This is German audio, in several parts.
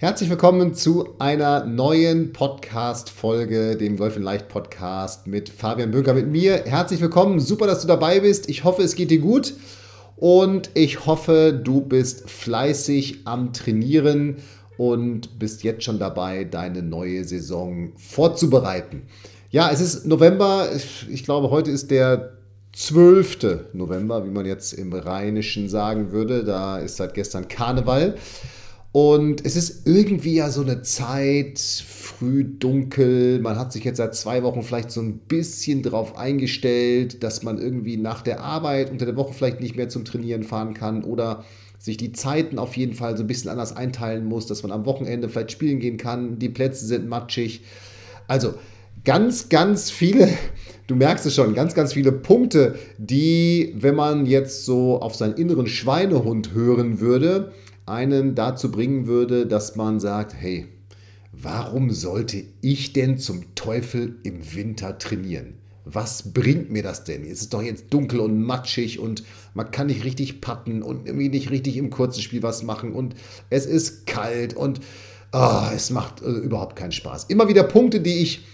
Herzlich willkommen zu einer neuen Podcast-Folge, dem Golf in Leicht Podcast mit Fabian Bünker, mit mir. Herzlich willkommen, super, dass du dabei bist. Ich hoffe, es geht dir gut und ich hoffe, du bist fleißig am Trainieren und bist jetzt schon dabei, deine neue Saison vorzubereiten. Ja, es ist November, ich glaube, heute ist der 12. November, wie man jetzt im Rheinischen sagen würde. Da ist seit gestern Karneval. Und es ist irgendwie ja so eine Zeit, früh dunkel. Man hat sich jetzt seit zwei Wochen vielleicht so ein bisschen darauf eingestellt, dass man irgendwie nach der Arbeit unter der Woche vielleicht nicht mehr zum Trainieren fahren kann oder sich die Zeiten auf jeden Fall so ein bisschen anders einteilen muss, dass man am Wochenende vielleicht spielen gehen kann. Die Plätze sind matschig. Also ganz, ganz viele, du merkst es schon, ganz, ganz viele Punkte, die, wenn man jetzt so auf seinen inneren Schweinehund hören würde, einen dazu bringen würde, dass man sagt, hey, warum sollte ich denn zum Teufel im Winter trainieren? Was bringt mir das denn? Es ist doch jetzt dunkel und matschig und man kann nicht richtig patten und irgendwie nicht richtig im kurzen Spiel was machen und es ist kalt und oh, es macht äh, überhaupt keinen Spaß. Immer wieder Punkte, die ich,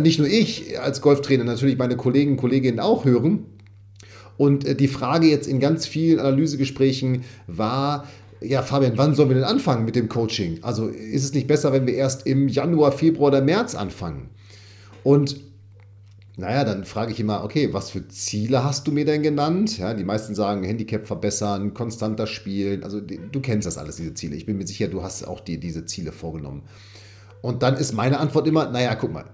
nicht nur ich als Golftrainer, natürlich meine Kollegen und Kolleginnen auch hören. Und äh, die Frage jetzt in ganz vielen Analysegesprächen war, ja, Fabian, wann sollen wir denn anfangen mit dem Coaching? Also ist es nicht besser, wenn wir erst im Januar, Februar oder März anfangen? Und naja, dann frage ich immer, okay, was für Ziele hast du mir denn genannt? Ja, die meisten sagen Handicap verbessern, konstanter spielen. Also du kennst das alles, diese Ziele. Ich bin mir sicher, du hast auch dir diese Ziele vorgenommen. Und dann ist meine Antwort immer, naja, guck mal,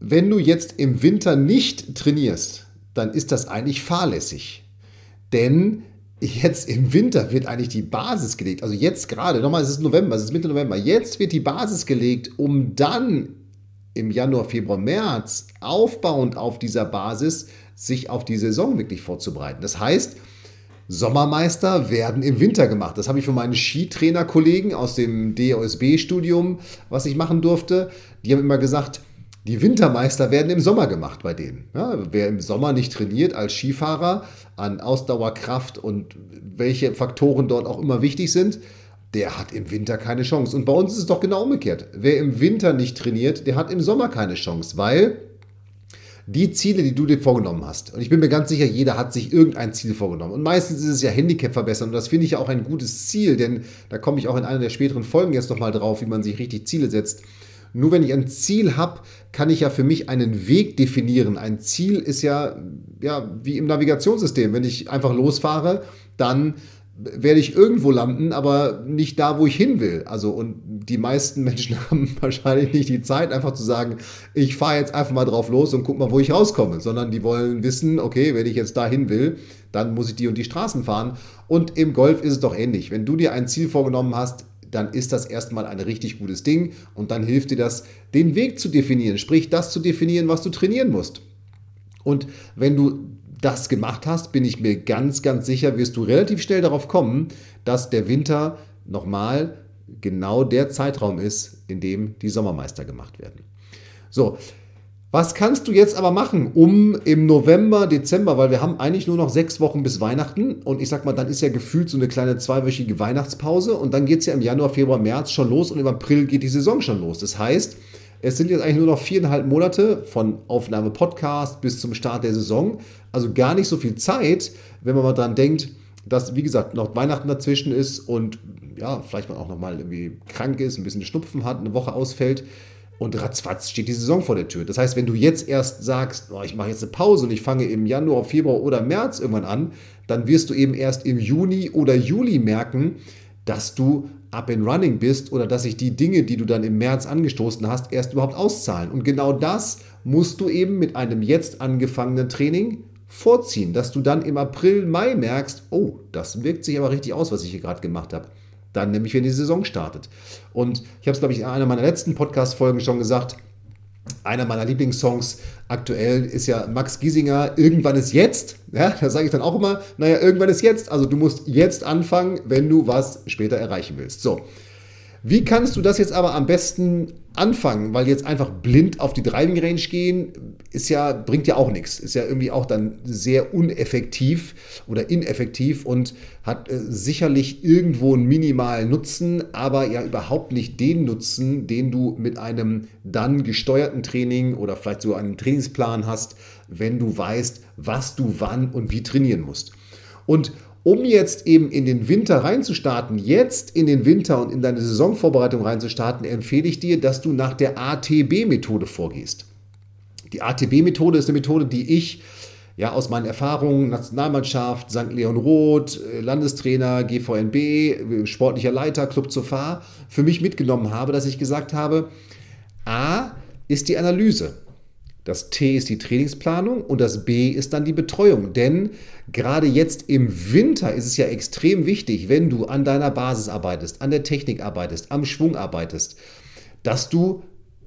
wenn du jetzt im Winter nicht trainierst, dann ist das eigentlich fahrlässig. Denn jetzt im Winter wird eigentlich die Basis gelegt. Also jetzt gerade, nochmal, es ist November, es ist Mitte November. Jetzt wird die Basis gelegt, um dann im Januar, Februar, März aufbauend auf dieser Basis sich auf die Saison wirklich vorzubereiten. Das heißt, Sommermeister werden im Winter gemacht. Das habe ich von meinen Skitrainerkollegen aus dem DOSB-Studium, was ich machen durfte. Die haben immer gesagt, die Wintermeister werden im Sommer gemacht bei denen. Ja, wer im Sommer nicht trainiert als Skifahrer an Ausdauerkraft und welche Faktoren dort auch immer wichtig sind, der hat im Winter keine Chance. Und bei uns ist es doch genau umgekehrt. Wer im Winter nicht trainiert, der hat im Sommer keine Chance, weil die Ziele, die du dir vorgenommen hast, und ich bin mir ganz sicher, jeder hat sich irgendein Ziel vorgenommen. Und meistens ist es ja Handicap verbessern. Und das finde ich ja auch ein gutes Ziel, denn da komme ich auch in einer der späteren Folgen jetzt nochmal drauf, wie man sich richtig Ziele setzt. Nur wenn ich ein Ziel habe, kann ich ja für mich einen Weg definieren. Ein Ziel ist ja, ja wie im Navigationssystem. Wenn ich einfach losfahre, dann werde ich irgendwo landen, aber nicht da, wo ich hin will. Also, und die meisten Menschen haben wahrscheinlich nicht die Zeit, einfach zu sagen, ich fahre jetzt einfach mal drauf los und guck mal, wo ich rauskomme, sondern die wollen wissen, okay, wenn ich jetzt dahin will, dann muss ich die und die Straßen fahren. Und im Golf ist es doch ähnlich. Wenn du dir ein Ziel vorgenommen hast, dann ist das erstmal ein richtig gutes Ding und dann hilft dir das, den Weg zu definieren, sprich das zu definieren, was du trainieren musst. Und wenn du das gemacht hast, bin ich mir ganz, ganz sicher, wirst du relativ schnell darauf kommen, dass der Winter nochmal genau der Zeitraum ist, in dem die Sommermeister gemacht werden. So, was kannst du jetzt aber machen, um im November, Dezember, weil wir haben eigentlich nur noch sechs Wochen bis Weihnachten und ich sag mal, dann ist ja gefühlt so eine kleine zweiwöchige Weihnachtspause und dann geht es ja im Januar, Februar, März schon los und im April geht die Saison schon los. Das heißt, es sind jetzt eigentlich nur noch viereinhalb Monate von Aufnahme Podcast bis zum Start der Saison. Also gar nicht so viel Zeit, wenn man mal dran denkt, dass, wie gesagt, noch Weihnachten dazwischen ist und ja, vielleicht man auch noch mal irgendwie krank ist, ein bisschen Schnupfen hat, eine Woche ausfällt. Und ratzfatz steht die Saison vor der Tür. Das heißt, wenn du jetzt erst sagst, oh, ich mache jetzt eine Pause und ich fange im Januar, Februar oder März irgendwann an, dann wirst du eben erst im Juni oder Juli merken, dass du up and running bist oder dass sich die Dinge, die du dann im März angestoßen hast, erst überhaupt auszahlen. Und genau das musst du eben mit einem jetzt angefangenen Training vorziehen, dass du dann im April, Mai merkst, oh, das wirkt sich aber richtig aus, was ich hier gerade gemacht habe. Dann nämlich, wenn die Saison startet. Und ich habe es, glaube ich, in einer meiner letzten Podcast-Folgen schon gesagt, einer meiner Lieblingssongs aktuell ist ja Max Giesinger, Irgendwann ist jetzt. Ja, da sage ich dann auch immer, naja, irgendwann ist jetzt. Also du musst jetzt anfangen, wenn du was später erreichen willst. So, wie kannst du das jetzt aber am besten anfangen? Weil jetzt einfach blind auf die Driving Range gehen, ist ja, bringt ja auch nichts. Ist ja irgendwie auch dann sehr uneffektiv oder ineffektiv und hat äh, sicherlich irgendwo einen minimalen Nutzen, aber ja überhaupt nicht den Nutzen, den du mit einem dann gesteuerten Training oder vielleicht sogar einem Trainingsplan hast, wenn du weißt, was du wann und wie trainieren musst. Und um jetzt eben in den Winter reinzustarten, jetzt in den Winter und in deine Saisonvorbereitung reinzustarten, empfehle ich dir, dass du nach der ATB-Methode vorgehst. Die ATB-Methode ist eine Methode, die ich ja, aus meinen Erfahrungen, Nationalmannschaft, St. Leon Roth, Landestrainer, GVNB, sportlicher Leiter, Club zur Fahr, für mich mitgenommen habe, dass ich gesagt habe, A ist die Analyse. Das T ist die Trainingsplanung und das B ist dann die Betreuung. Denn gerade jetzt im Winter ist es ja extrem wichtig, wenn du an deiner Basis arbeitest, an der Technik arbeitest, am Schwung arbeitest, dass du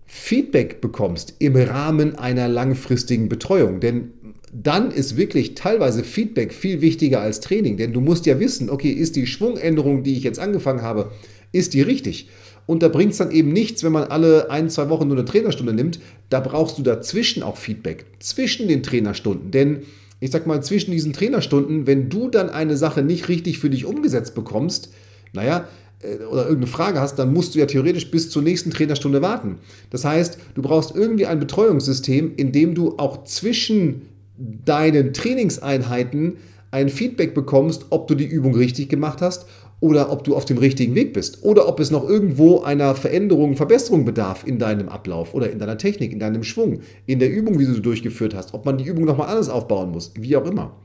Feedback bekommst im Rahmen einer langfristigen Betreuung. Denn dann ist wirklich teilweise Feedback viel wichtiger als Training. Denn du musst ja wissen, okay, ist die Schwungänderung, die ich jetzt angefangen habe, ist die richtig? Und da bringt es dann eben nichts, wenn man alle ein, zwei Wochen nur eine Trainerstunde nimmt. Da brauchst du dazwischen auch Feedback, zwischen den Trainerstunden. Denn ich sag mal, zwischen diesen Trainerstunden, wenn du dann eine Sache nicht richtig für dich umgesetzt bekommst, naja, äh, oder irgendeine Frage hast, dann musst du ja theoretisch bis zur nächsten Trainerstunde warten. Das heißt, du brauchst irgendwie ein Betreuungssystem, in dem du auch zwischen deinen Trainingseinheiten ein Feedback bekommst, ob du die Übung richtig gemacht hast oder ob du auf dem richtigen Weg bist oder ob es noch irgendwo einer Veränderung, Verbesserung bedarf in deinem Ablauf oder in deiner Technik, in deinem Schwung, in der Übung, wie du sie durchgeführt hast, ob man die Übung nochmal anders aufbauen muss, wie auch immer.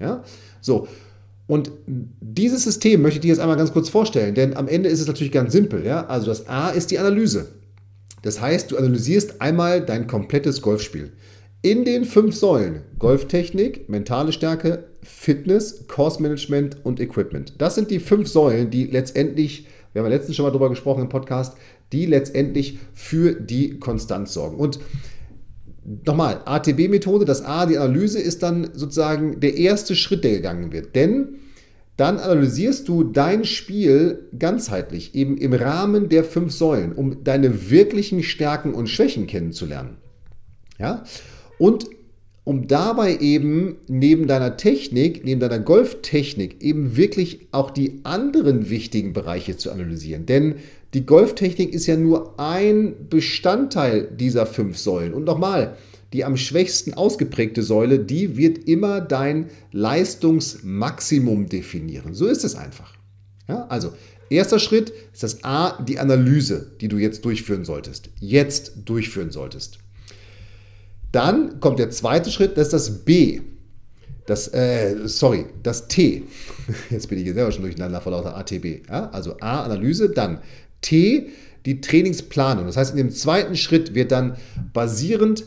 Ja, so. Und dieses System möchte ich dir jetzt einmal ganz kurz vorstellen, denn am Ende ist es natürlich ganz simpel. Ja? Also das A ist die Analyse. Das heißt, du analysierst einmal dein komplettes Golfspiel in den fünf Säulen Golftechnik, mentale Stärke, Fitness, Course Management und Equipment. Das sind die fünf Säulen, die letztendlich, wir haben ja letztens schon mal drüber gesprochen im Podcast, die letztendlich für die Konstanz sorgen. Und nochmal, ATB-Methode, das A, die Analyse ist dann sozusagen der erste Schritt, der gegangen wird. Denn dann analysierst du dein Spiel ganzheitlich, eben im Rahmen der fünf Säulen, um deine wirklichen Stärken und Schwächen kennenzulernen. Ja? Und um dabei eben neben deiner Technik, neben deiner Golftechnik eben wirklich auch die anderen wichtigen Bereiche zu analysieren. Denn die Golftechnik ist ja nur ein Bestandteil dieser fünf Säulen. Und nochmal, die am schwächsten ausgeprägte Säule, die wird immer dein Leistungsmaximum definieren. So ist es einfach. Ja, also, erster Schritt ist das A, die Analyse, die du jetzt durchführen solltest. Jetzt durchführen solltest. Dann kommt der zweite Schritt, das ist das B. Das, äh, sorry, das T. Jetzt bin ich hier selber schon durcheinander vor lauter ATB. Ja? Also A, Analyse, dann T, die Trainingsplanung. Das heißt, in dem zweiten Schritt wird dann basierend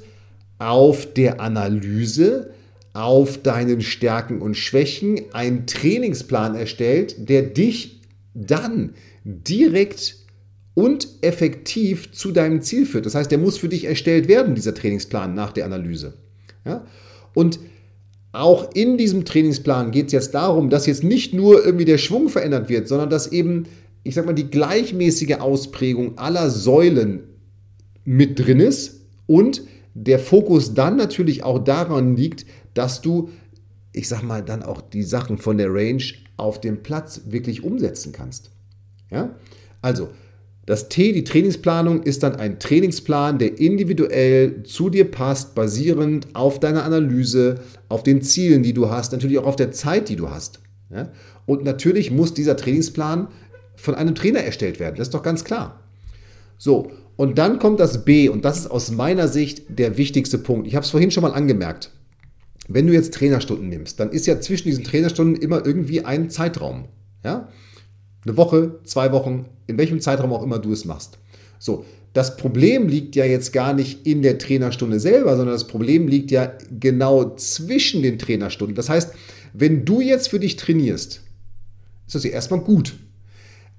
auf der Analyse, auf deinen Stärken und Schwächen ein Trainingsplan erstellt, der dich dann direkt und effektiv zu deinem Ziel führt. Das heißt, der muss für dich erstellt werden, dieser Trainingsplan nach der Analyse. Ja? Und auch in diesem Trainingsplan geht es jetzt darum, dass jetzt nicht nur irgendwie der Schwung verändert wird, sondern dass eben, ich sag mal, die gleichmäßige Ausprägung aller Säulen mit drin ist und der Fokus dann natürlich auch daran liegt, dass du, ich sag mal, dann auch die Sachen von der Range auf dem Platz wirklich umsetzen kannst. Ja? Also, das T, die Trainingsplanung, ist dann ein Trainingsplan, der individuell zu dir passt, basierend auf deiner Analyse, auf den Zielen, die du hast, natürlich auch auf der Zeit, die du hast. Ja? Und natürlich muss dieser Trainingsplan von einem Trainer erstellt werden, das ist doch ganz klar. So, und dann kommt das B, und das ist aus meiner Sicht der wichtigste Punkt. Ich habe es vorhin schon mal angemerkt. Wenn du jetzt Trainerstunden nimmst, dann ist ja zwischen diesen Trainerstunden immer irgendwie ein Zeitraum. Ja? Eine Woche, zwei Wochen, in welchem Zeitraum auch immer du es machst. So, das Problem liegt ja jetzt gar nicht in der Trainerstunde selber, sondern das Problem liegt ja genau zwischen den Trainerstunden. Das heißt, wenn du jetzt für dich trainierst, ist das ja erstmal gut.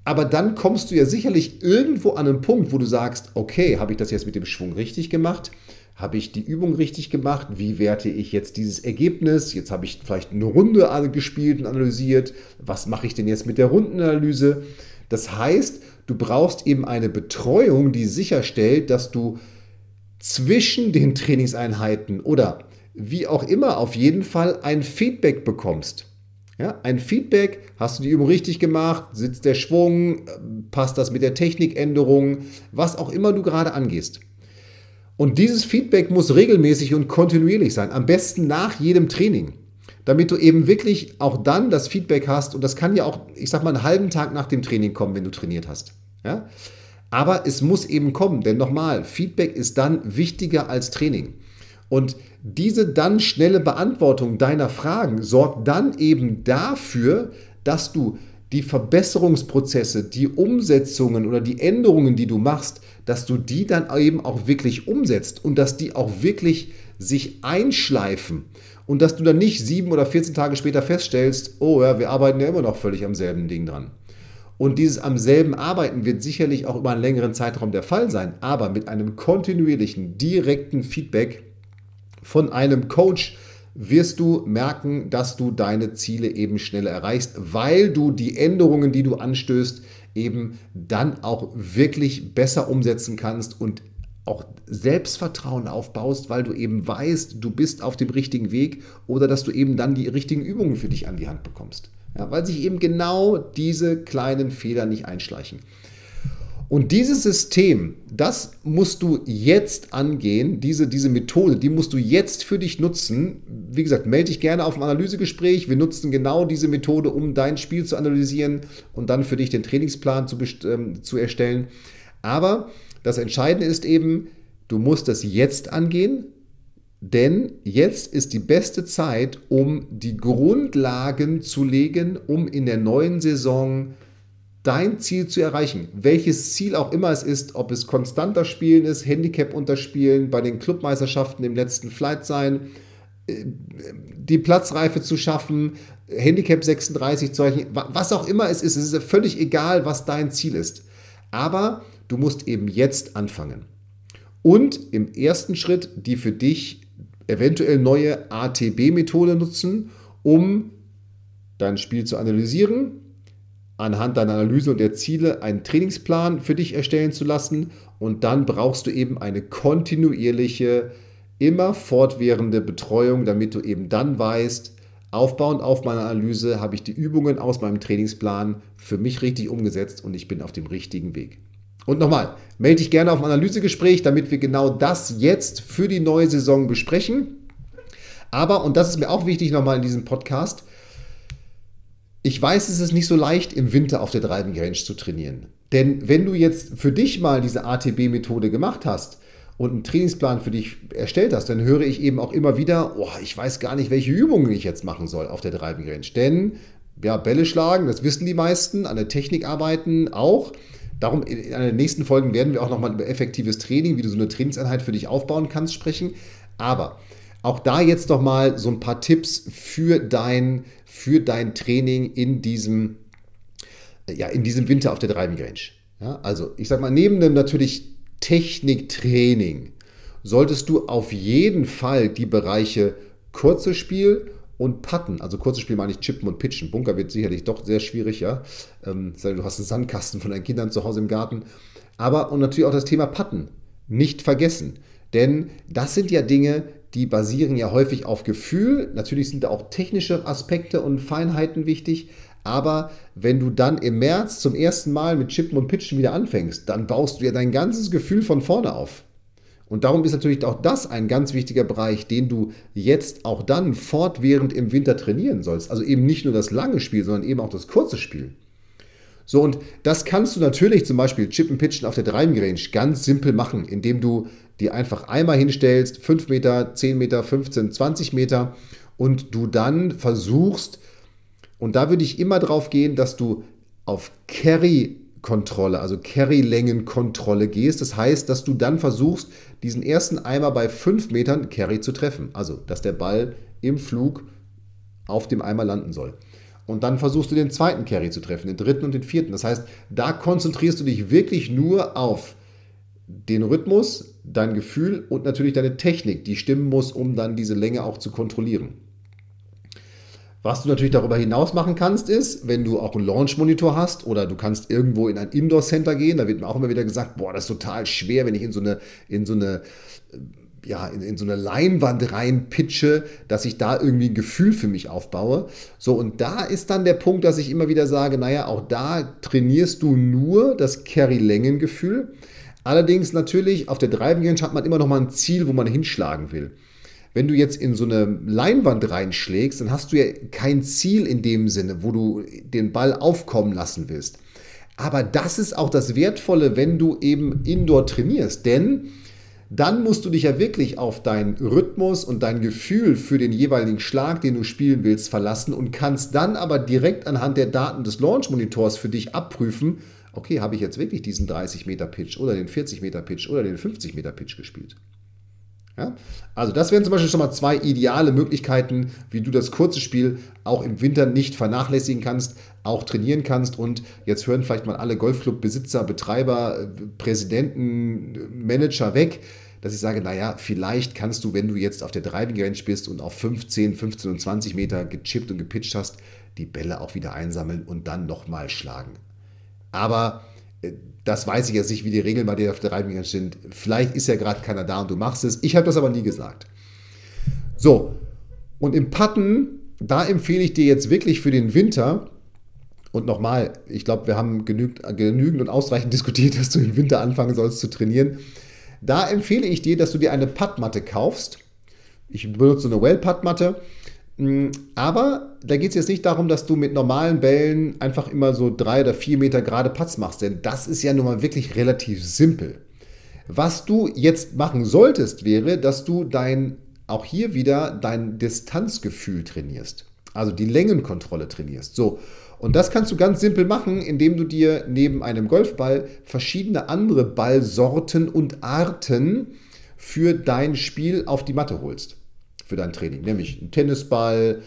Aber dann kommst du ja sicherlich irgendwo an einen Punkt, wo du sagst, okay, habe ich das jetzt mit dem Schwung richtig gemacht? Habe ich die Übung richtig gemacht? Wie werte ich jetzt dieses Ergebnis? Jetzt habe ich vielleicht eine Runde gespielt und analysiert. Was mache ich denn jetzt mit der Rundenanalyse? Das heißt, du brauchst eben eine Betreuung, die sicherstellt, dass du zwischen den Trainingseinheiten oder wie auch immer auf jeden Fall ein Feedback bekommst. Ja, ein Feedback, hast du die Übung richtig gemacht, sitzt der Schwung, passt das mit der Technikänderung, was auch immer du gerade angehst. Und dieses Feedback muss regelmäßig und kontinuierlich sein, am besten nach jedem Training, damit du eben wirklich auch dann das Feedback hast und das kann ja auch, ich sag mal, einen halben Tag nach dem Training kommen, wenn du trainiert hast. Ja? Aber es muss eben kommen, denn nochmal, Feedback ist dann wichtiger als Training. Und diese dann schnelle Beantwortung deiner Fragen sorgt dann eben dafür, dass du die Verbesserungsprozesse, die Umsetzungen oder die Änderungen, die du machst, dass du die dann eben auch wirklich umsetzt und dass die auch wirklich sich einschleifen und dass du dann nicht sieben oder 14 Tage später feststellst, oh ja, wir arbeiten ja immer noch völlig am selben Ding dran. Und dieses am selben Arbeiten wird sicherlich auch über einen längeren Zeitraum der Fall sein, aber mit einem kontinuierlichen, direkten Feedback von einem Coach wirst du merken, dass du deine Ziele eben schneller erreichst, weil du die Änderungen, die du anstößt, eben dann auch wirklich besser umsetzen kannst und auch Selbstvertrauen aufbaust, weil du eben weißt, du bist auf dem richtigen Weg oder dass du eben dann die richtigen Übungen für dich an die Hand bekommst. Ja, weil sich eben genau diese kleinen Fehler nicht einschleichen. Und dieses System, das musst du jetzt angehen, diese, diese Methode, die musst du jetzt für dich nutzen. Wie gesagt, melde dich gerne auf ein Analysegespräch. Wir nutzen genau diese Methode, um dein Spiel zu analysieren und dann für dich den Trainingsplan zu, ähm, zu erstellen. Aber das Entscheidende ist eben, du musst das jetzt angehen, denn jetzt ist die beste Zeit, um die Grundlagen zu legen, um in der neuen Saison dein Ziel zu erreichen. Welches Ziel auch immer es ist, ob es konstanter Spielen ist, Handicap unterspielen, bei den Clubmeisterschaften im letzten Flight sein, äh, die Platzreife zu schaffen, Handicap 36 zu erreichen, was auch immer es ist, es ist völlig egal, was dein Ziel ist. Aber du musst eben jetzt anfangen. Und im ersten Schritt die für dich eventuell neue ATB-Methode nutzen, um dein Spiel zu analysieren, anhand deiner Analyse und der Ziele einen Trainingsplan für dich erstellen zu lassen und dann brauchst du eben eine kontinuierliche, immer fortwährende Betreuung, damit du eben dann weißt, aufbauend auf meiner Analyse habe ich die Übungen aus meinem Trainingsplan für mich richtig umgesetzt und ich bin auf dem richtigen Weg. Und nochmal, melde dich gerne auf ein Analysegespräch, damit wir genau das jetzt für die neue Saison besprechen. Aber, und das ist mir auch wichtig nochmal in diesem Podcast, ich weiß, es ist nicht so leicht, im Winter auf der Driving Range zu trainieren. Denn wenn du jetzt für dich mal diese ATB-Methode gemacht hast und einen Trainingsplan für dich erstellt hast, dann höre ich eben auch immer wieder, oh, ich weiß gar nicht, welche Übungen ich jetzt machen soll auf der Driving Range. Denn ja, Bälle schlagen, das wissen die meisten, an der Technik arbeiten auch. Darum in einer nächsten Folgen werden wir auch nochmal über effektives Training, wie du so eine Trainingseinheit für dich aufbauen kannst, sprechen. Aber auch da jetzt noch mal so ein paar Tipps für dein, für dein Training in diesem, ja, in diesem Winter auf der Driving Range. Ja, also ich sag mal, neben dem natürlich Techniktraining solltest du auf jeden Fall die Bereiche kurzes Spiel und Putten, also kurzes Spiel meine ich Chippen und Pitchen. Bunker wird sicherlich doch sehr schwierig, ja. Ähm, du hast einen Sandkasten von deinen Kindern zu Hause im Garten. Aber und natürlich auch das Thema Putten nicht vergessen. Denn das sind ja Dinge, die basieren ja häufig auf Gefühl. Natürlich sind da auch technische Aspekte und Feinheiten wichtig. Aber wenn du dann im März zum ersten Mal mit Chippen und Pitchen wieder anfängst, dann baust du ja dein ganzes Gefühl von vorne auf. Und darum ist natürlich auch das ein ganz wichtiger Bereich, den du jetzt auch dann fortwährend im Winter trainieren sollst. Also eben nicht nur das lange Spiel, sondern eben auch das kurze Spiel. So, und das kannst du natürlich zum Beispiel Chippen Pitchen auf der Driving Range ganz simpel machen, indem du die einfach einmal hinstellst, 5 Meter, 10 Meter, 15, 20 Meter und du dann versuchst, und da würde ich immer drauf gehen, dass du auf Carry-Kontrolle, also Carry-Längenkontrolle gehst. Das heißt, dass du dann versuchst, diesen ersten Eimer bei 5 Metern Carry zu treffen. Also, dass der Ball im Flug auf dem Eimer landen soll. Und dann versuchst du den zweiten Carry zu treffen, den dritten und den vierten. Das heißt, da konzentrierst du dich wirklich nur auf den Rhythmus, dein Gefühl und natürlich deine Technik, die stimmen muss, um dann diese Länge auch zu kontrollieren. Was du natürlich darüber hinaus machen kannst, ist, wenn du auch einen Launch-Monitor hast oder du kannst irgendwo in ein Indoor-Center gehen, da wird mir auch immer wieder gesagt, boah, das ist total schwer, wenn ich in so eine, in so eine ja, in, in so eine Leinwand reinpitche, dass ich da irgendwie ein Gefühl für mich aufbaue. So, und da ist dann der Punkt, dass ich immer wieder sage, naja, auch da trainierst du nur das Carry-Längengefühl. Allerdings natürlich auf der Driving Range hat man immer noch mal ein Ziel, wo man hinschlagen will. Wenn du jetzt in so eine Leinwand reinschlägst, dann hast du ja kein Ziel in dem Sinne, wo du den Ball aufkommen lassen willst. Aber das ist auch das Wertvolle, wenn du eben indoor trainierst. Denn dann musst du dich ja wirklich auf deinen Rhythmus und dein Gefühl für den jeweiligen Schlag, den du spielen willst, verlassen und kannst dann aber direkt anhand der Daten des Launch-Monitors für dich abprüfen, okay, habe ich jetzt wirklich diesen 30 Meter Pitch oder den 40 Meter Pitch oder den 50 Meter Pitch gespielt. Ja? Also das wären zum Beispiel schon mal zwei ideale Möglichkeiten, wie du das kurze Spiel auch im Winter nicht vernachlässigen kannst, auch trainieren kannst. Und jetzt hören vielleicht mal alle Golfclub-Besitzer, Betreiber, Präsidenten, Manager weg, dass ich sage, naja, vielleicht kannst du, wenn du jetzt auf der Driving Range bist und auf 15, 15 und 20 Meter gechippt und gepitcht hast, die Bälle auch wieder einsammeln und dann nochmal schlagen. Aber äh, das weiß ich jetzt nicht, wie die Regeln bei dir auf der Driving sind. Vielleicht ist ja gerade keiner da und du machst es. Ich habe das aber nie gesagt. So, und im Putten, da empfehle ich dir jetzt wirklich für den Winter, und nochmal, ich glaube, wir haben genügend, genügend und ausreichend diskutiert, dass du im Winter anfangen sollst zu trainieren. Da empfehle ich dir, dass du dir eine Puttmatte kaufst. Ich benutze eine Well-Puttmatte. Mm, aber da geht es jetzt nicht darum, dass du mit normalen Bällen einfach immer so drei oder vier Meter gerade Patz machst, denn das ist ja nun mal wirklich relativ simpel. Was du jetzt machen solltest, wäre, dass du dein, auch hier wieder dein Distanzgefühl trainierst. Also die Längenkontrolle trainierst. So. Und das kannst du ganz simpel machen, indem du dir neben einem Golfball verschiedene andere Ballsorten und Arten für dein Spiel auf die Matte holst. Für dein Training, nämlich einen Tennisball,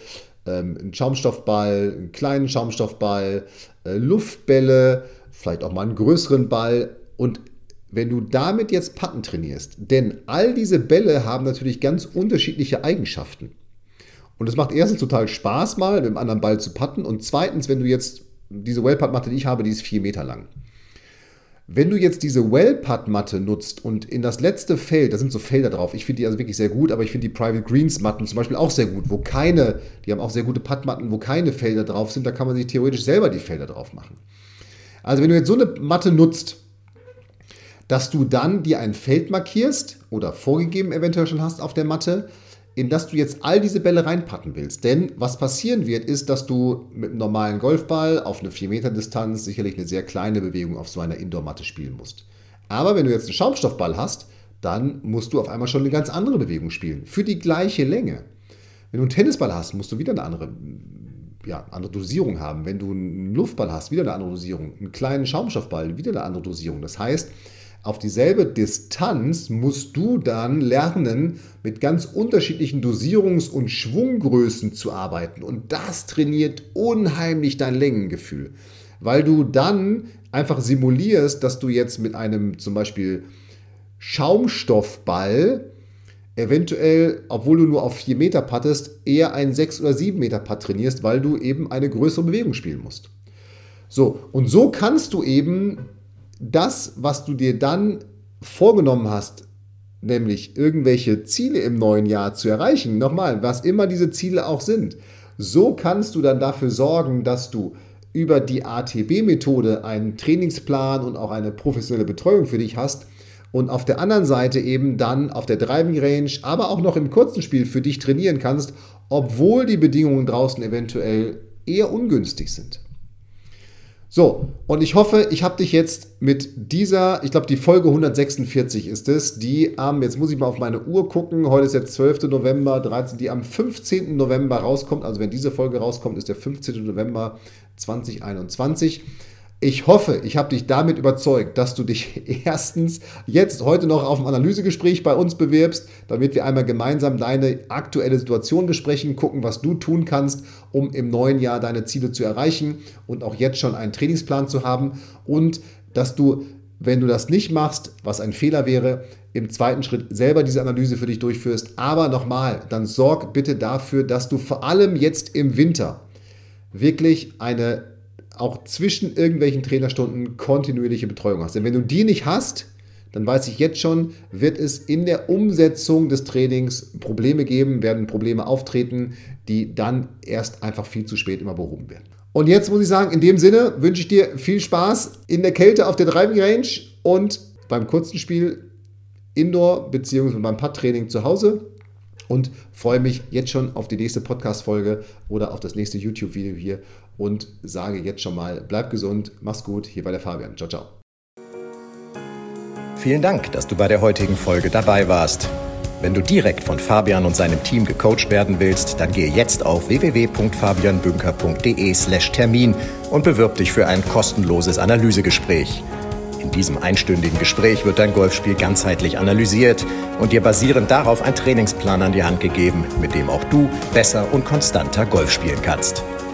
ähm, einen Schaumstoffball, einen kleinen Schaumstoffball, äh, Luftbälle, vielleicht auch mal einen größeren Ball. Und wenn du damit jetzt Patten trainierst, denn all diese Bälle haben natürlich ganz unterschiedliche Eigenschaften. Und es macht erstens total Spaß, mal mit einem anderen Ball zu patten. Und zweitens, wenn du jetzt diese Wellputt-Matte, die ich habe, die ist vier Meter lang. Wenn du jetzt diese Well-Putt-Matte nutzt und in das letzte Feld, da sind so Felder drauf, ich finde die also wirklich sehr gut, aber ich finde die Private Greens-Matten zum Beispiel auch sehr gut, wo keine, die haben auch sehr gute Putt-Matten, wo keine Felder drauf sind, da kann man sich theoretisch selber die Felder drauf machen. Also wenn du jetzt so eine Matte nutzt, dass du dann dir ein Feld markierst oder vorgegeben eventuell schon hast auf der Matte, in das du jetzt all diese Bälle reinpacken willst. Denn was passieren wird, ist, dass du mit einem normalen Golfball auf eine 4 Meter Distanz sicherlich eine sehr kleine Bewegung auf so einer Indoor-Matte spielen musst. Aber wenn du jetzt einen Schaumstoffball hast, dann musst du auf einmal schon eine ganz andere Bewegung spielen. Für die gleiche Länge. Wenn du einen Tennisball hast, musst du wieder eine andere, ja, andere Dosierung haben. Wenn du einen Luftball hast, wieder eine andere Dosierung. Einen kleinen Schaumstoffball, wieder eine andere Dosierung. Das heißt, auf dieselbe Distanz musst du dann lernen, mit ganz unterschiedlichen Dosierungs- und Schwunggrößen zu arbeiten. Und das trainiert unheimlich dein Längengefühl, weil du dann einfach simulierst, dass du jetzt mit einem zum Beispiel Schaumstoffball eventuell, obwohl du nur auf 4 Meter pattest, eher einen 6 oder 7 Meter Putt trainierst, weil du eben eine größere Bewegung spielen musst. So, und so kannst du eben das, was du dir dann vorgenommen hast, nämlich irgendwelche Ziele im neuen Jahr zu erreichen, nochmal, was immer diese Ziele auch sind, so kannst du dann dafür sorgen, dass du über die ATB-Methode einen Trainingsplan und auch eine professionelle Betreuung für dich hast und auf der anderen Seite eben dann auf der Driving Range, aber auch noch im kurzen Spiel für dich trainieren kannst, obwohl die Bedingungen draußen eventuell eher ungünstig sind. So, und ich hoffe, ich habe dich jetzt mit dieser, ich glaube, die Folge 146 ist es, die am, jetzt muss ich mal auf meine Uhr gucken, heute ist jetzt 12. November, 13, die am 15. November rauskommt. Also wenn diese Folge rauskommt, ist der 15. November 2021. Ich hoffe, ich habe dich damit überzeugt, dass du dich erstens jetzt heute noch auf ein Analysegespräch bei uns bewirbst, damit wir einmal gemeinsam deine aktuelle Situation besprechen, gucken, was du tun kannst, um im neuen Jahr deine Ziele zu erreichen und auch jetzt schon einen Trainingsplan zu haben und dass du, wenn du das nicht machst, was ein Fehler wäre, im zweiten Schritt selber diese Analyse für dich durchführst. Aber nochmal, dann sorg bitte dafür, dass du vor allem jetzt im Winter wirklich eine auch zwischen irgendwelchen Trainerstunden kontinuierliche Betreuung hast. Denn wenn du die nicht hast, dann weiß ich jetzt schon, wird es in der Umsetzung des Trainings Probleme geben, werden Probleme auftreten, die dann erst einfach viel zu spät immer behoben werden. Und jetzt muss ich sagen, in dem Sinne wünsche ich dir viel Spaß in der Kälte auf der Driving Range und beim kurzen Spiel Indoor bzw. beim Putt-Training zu Hause und freue mich jetzt schon auf die nächste Podcast-Folge oder auf das nächste YouTube-Video hier und sage jetzt schon mal, bleib gesund, mach's gut, hier bei der Fabian. Ciao, ciao. Vielen Dank, dass du bei der heutigen Folge dabei warst. Wenn du direkt von Fabian und seinem Team gecoacht werden willst, dann gehe jetzt auf www.fabianbünker.de/termin und bewirb dich für ein kostenloses Analysegespräch. In diesem einstündigen Gespräch wird dein Golfspiel ganzheitlich analysiert und dir basierend darauf ein Trainingsplan an die Hand gegeben, mit dem auch du besser und konstanter Golf spielen kannst.